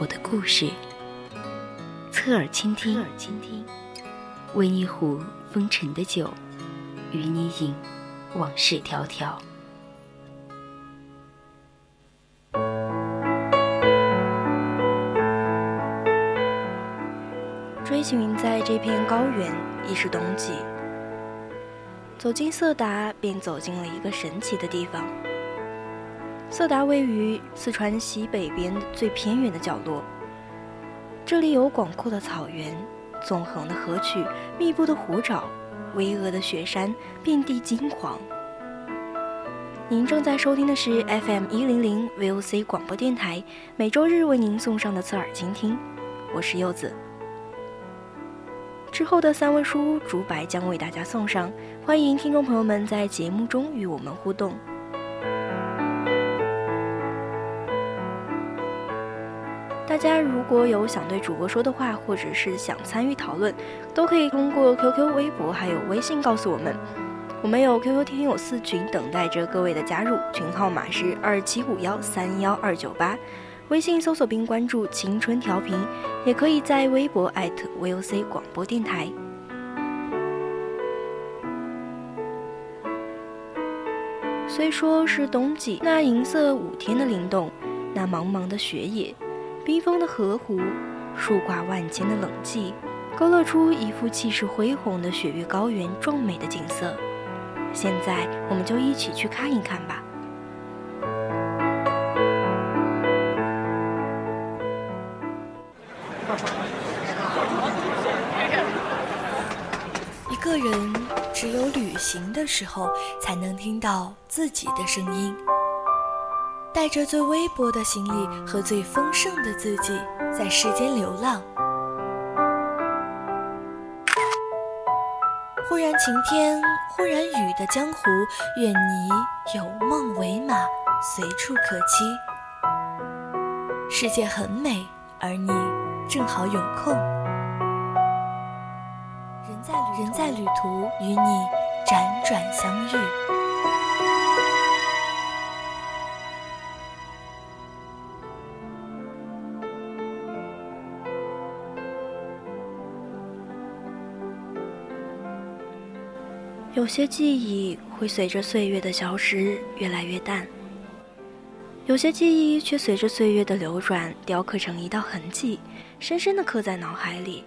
我的故事，侧耳倾听，侧耳倾听温一壶风尘的酒，与你饮往事迢迢。追寻在这片高原，已是冬季。走进色达，便走进了一个神奇的地方。色达位于四川西北边最偏远的角落，这里有广阔的草原、纵横的河曲、密布的湖沼、巍峨的雪山，遍地金黄。您正在收听的是 FM 一零零 VOC 广播电台，每周日为您送上的侧耳倾听，我是柚子。之后的三位书屋竹白将为大家送上，欢迎听众朋友们在节目中与我们互动。大家如果有想对主播说的话，或者是想参与讨论，都可以通过 QQ、微博还有微信告诉我们。我们有 QQ 听友四群等待着各位的加入，群号码是二七五幺三幺二九八。微信搜索并关注“青春调频”，也可以在微博艾特 @VOC 广播电台。虽说是冬季，那银色五天的灵动，那茫茫的雪野，冰封的河湖，树挂万千的冷寂，勾勒出一幅气势恢宏的雪域高原壮美的景色。现在，我们就一起去看一看吧。一个人只有旅行的时候，才能听到自己的声音。带着最微薄的行李和最丰盛的自己，在世间流浪。忽然晴天，忽然雨的江湖，愿你有梦为马，随处可栖。世界很美，而你正好有空。人在旅途，与你辗转相遇。有些记忆会随着岁月的消失越来越淡，有些记忆却随着岁月的流转雕刻成一道痕迹，深深的刻在脑海里。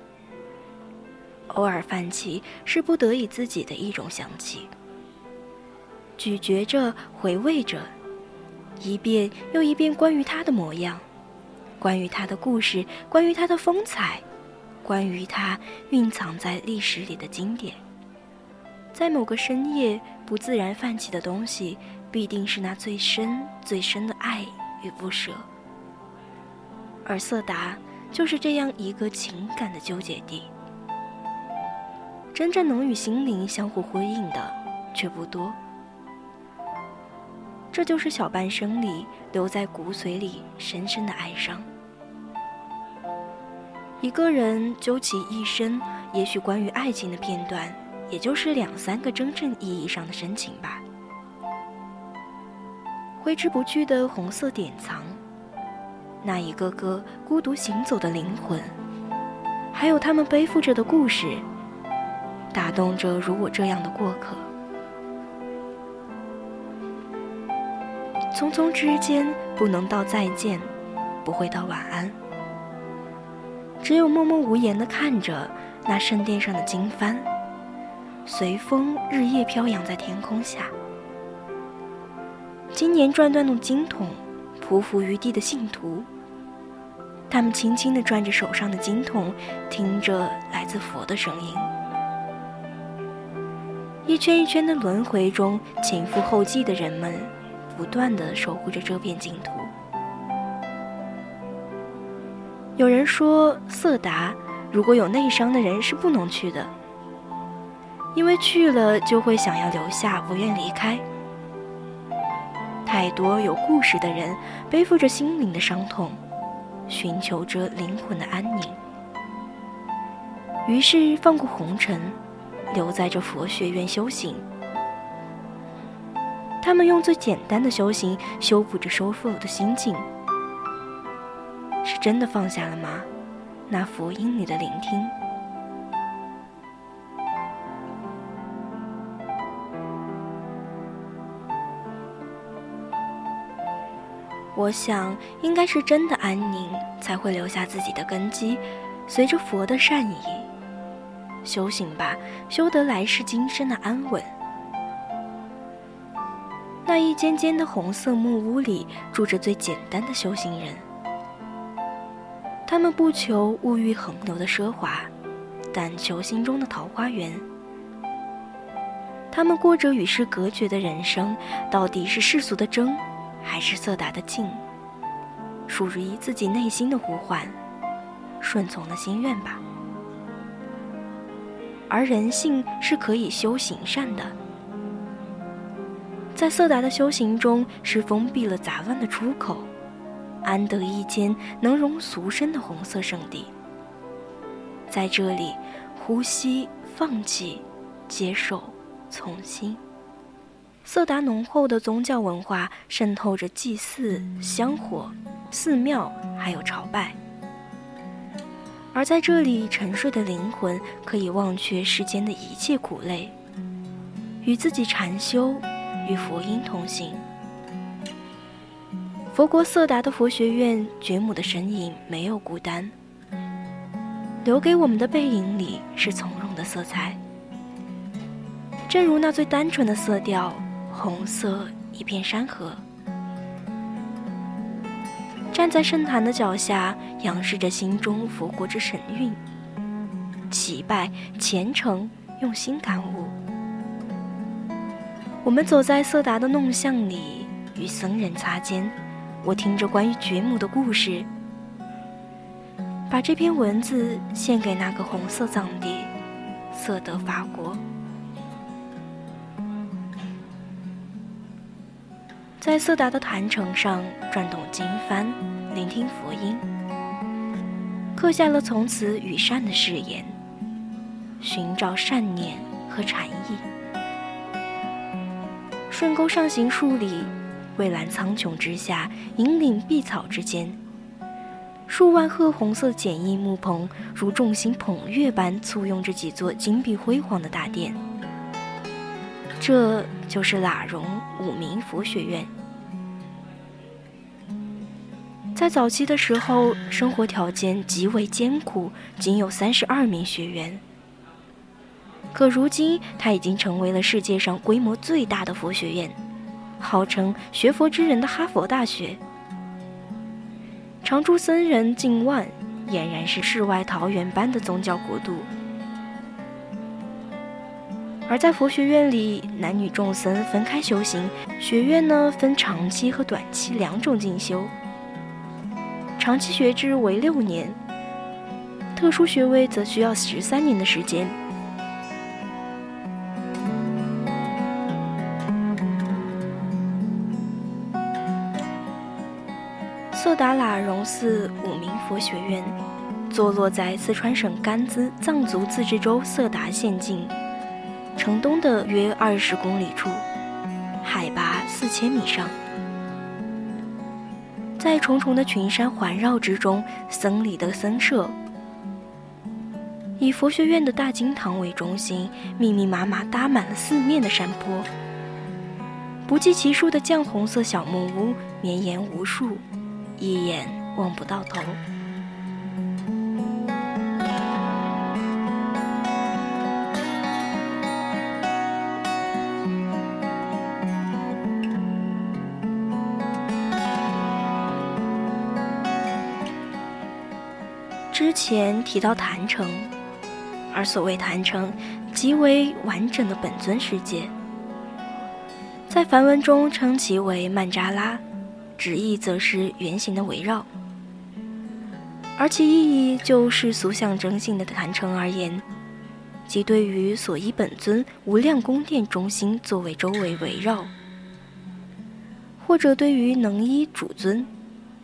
偶尔泛起，是不得已自己的一种想起。咀嚼着，回味着，一遍又一遍关于他的模样，关于他的故事，关于他的风采，关于他蕴藏在历史里的经典。在某个深夜，不自然泛起的东西，必定是那最深最深的爱与不舍。而色达就是这样一个情感的纠结地。真正能与心灵相互辉映的却不多，这就是小半生里留在骨髓里深深的哀伤。一个人究其一生，也许关于爱情的片段，也就是两三个真正意义上的深情吧。挥之不去的红色典藏，那一个个孤独行走的灵魂，还有他们背负着的故事。打动着如我这样的过客。匆匆之间，不能道再见，不会道晚安，只有默默无言的看着那圣殿上的经幡，随风日夜飘扬在天空下。今年转断的经筒，匍匐于地的信徒，他们轻轻地转着手上的经筒，听着来自佛的声音。一圈一圈的轮回中，前赴后继的人们，不断的守护着这片净土。有人说，色达如果有内伤的人是不能去的，因为去了就会想要留下，不愿离开。太多有故事的人背负着心灵的伤痛，寻求着灵魂的安宁，于是放过红尘，留在这佛学院修行。他们用最简单的修行修补着收复的心境。是真的放下了吗？那佛音里的聆听。我想，应该是真的安宁，才会留下自己的根基。随着佛的善意，修行吧，修得来世今生的安稳。那一间间的红色木屋里，住着最简单的修行人。他们不求物欲横流的奢华，但求心中的桃花源。他们过着与世隔绝的人生，到底是世俗的争，还是色达的静？属于自己内心的呼唤，顺从的心愿吧。而人性是可以修行善的，在色达的修行中，是封闭了杂乱的出口。安得一间能容俗身的红色圣地，在这里，呼吸、放弃、接受、从心。色达浓厚的宗教文化渗透着祭祀、香火、寺庙，还有朝拜。而在这里沉睡的灵魂，可以忘却世间的一切苦累，与自己禅修，与佛音同行。佛国色达的佛学院，觉母的身影没有孤单，留给我们的背影里是从容的色彩。正如那最单纯的色调，红色一片山河。站在圣坛的脚下，仰视着心中佛国之神韵，祈拜虔诚，用心感悟。我们走在色达的弄巷里，与僧人擦肩。我听着关于觉母的故事，把这篇文字献给那个红色藏地，色德法国。在色达的坛城上转动经幡，聆听佛音，刻下了从此与善的誓言，寻找善念和禅意。顺沟上行数里。蔚蓝苍穹之下，引领碧草之间，数万褐红色简易木棚，如众星捧月般簇拥着几座金碧辉煌的大殿。这就是喇荣五明佛学院。在早期的时候，生活条件极为艰苦，仅有三十二名学员。可如今，它已经成为了世界上规模最大的佛学院。号称学佛之人的哈佛大学，常住僧人近万，俨然是世外桃源般的宗教国度。而在佛学院里，男女众僧分开修行，学院呢分长期和短期两种进修。长期学制为六年，特殊学位则需要十三年的时间。色达喇荣寺五明佛学院，坐落在四川省甘孜藏族自治州色达县境城东的约二十公里处，海拔四千米上，在重重的群山环绕之中，僧里的僧舍，以佛学院的大经堂为中心，密密麻麻搭满了四面的山坡，不计其数的绛红色小木屋绵延无数。一眼望不到头。前提到坛城，而所谓坛城，即为完整的本尊世界，在梵文中称其为曼扎拉。旨意则是圆形的围绕，而其意义就世俗象征性的坛城而言，即对于所依本尊无量宫殿中心作为周围围绕，或者对于能依主尊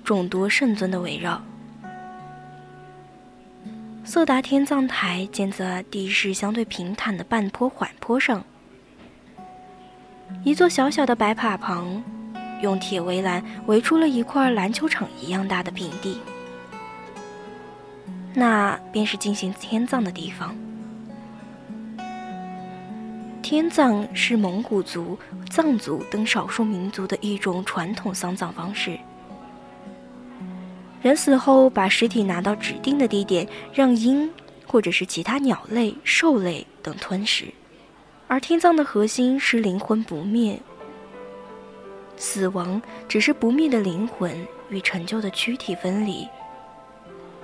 众多圣尊的围绕。色达天葬台建在地势相对平坦的半坡缓坡上，一座小小的白塔旁，用铁围栏围出了一块篮球场一样大的平地，那便是进行天葬的地方。天葬是蒙古族、藏族等少数民族的一种传统丧葬方式。人死后，把尸体拿到指定的地点，让鹰或者是其他鸟类、兽类等吞食。而天葬的核心是灵魂不灭，死亡只是不灭的灵魂与陈旧的躯体分离，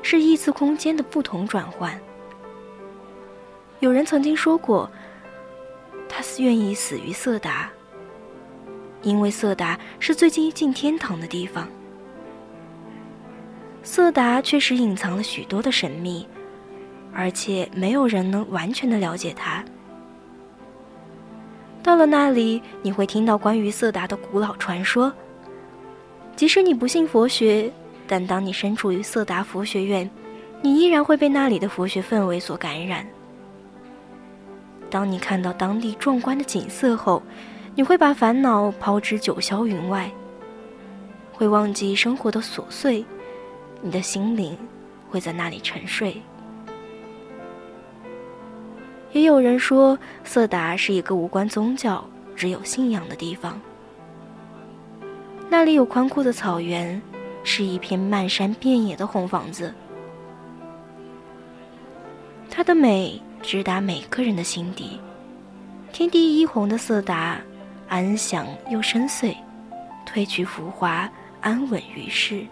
是异次空间的不同转换。有人曾经说过，他愿意死于色达，因为色达是最接近天堂的地方。色达确实隐藏了许多的神秘，而且没有人能完全的了解它。到了那里，你会听到关于色达的古老传说。即使你不信佛学，但当你身处于色达佛学院，你依然会被那里的佛学氛围所感染。当你看到当地壮观的景色后，你会把烦恼抛之九霄云外，会忘记生活的琐碎。你的心灵会在那里沉睡。也有人说，色达是一个无关宗教、只有信仰的地方。那里有宽阔的草原，是一片漫山遍野的红房子。它的美直达每个人的心底。天地一红的色达，安详又深邃，褪去浮华，安稳于世。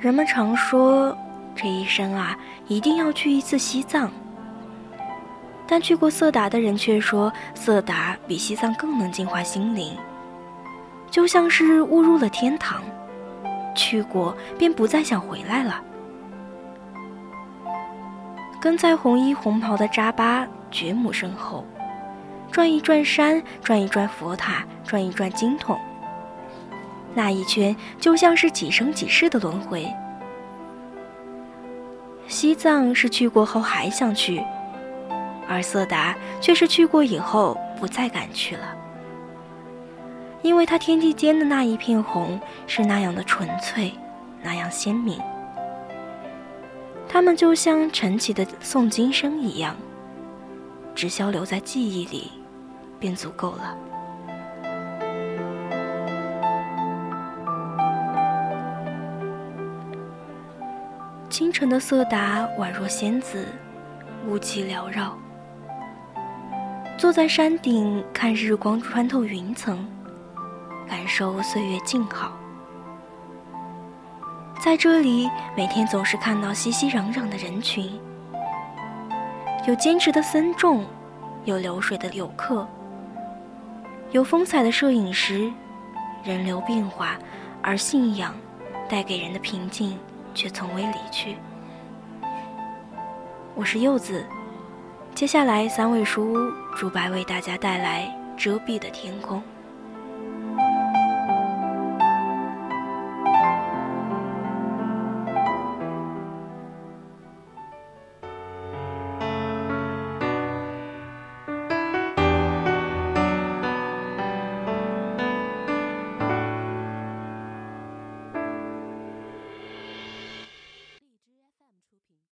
人们常说，这一生啊，一定要去一次西藏。但去过色达的人却说，色达比西藏更能净化心灵，就像是误入了天堂，去过便不再想回来了。跟在红衣红袍的扎巴觉母身后，转一转山，转一转佛塔，转一转经筒。那一圈就像是几生几世的轮回。西藏是去过后还想去，而色达却是去过以后不再敢去了，因为它天地间的那一片红是那样的纯粹，那样鲜明。它们就像晨起的诵经声一样，只消留在记忆里，便足够了。清晨的色达宛若仙子，雾气缭绕。坐在山顶看日光穿透云层，感受岁月静好。在这里，每天总是看到熙熙攘攘的人群，有坚持的僧众，有流水的游客，有风采的摄影师。人流变化，而信仰带给人的平静。却从未离去。我是柚子，接下来三位书屋，朱白为大家带来遮蔽的天空。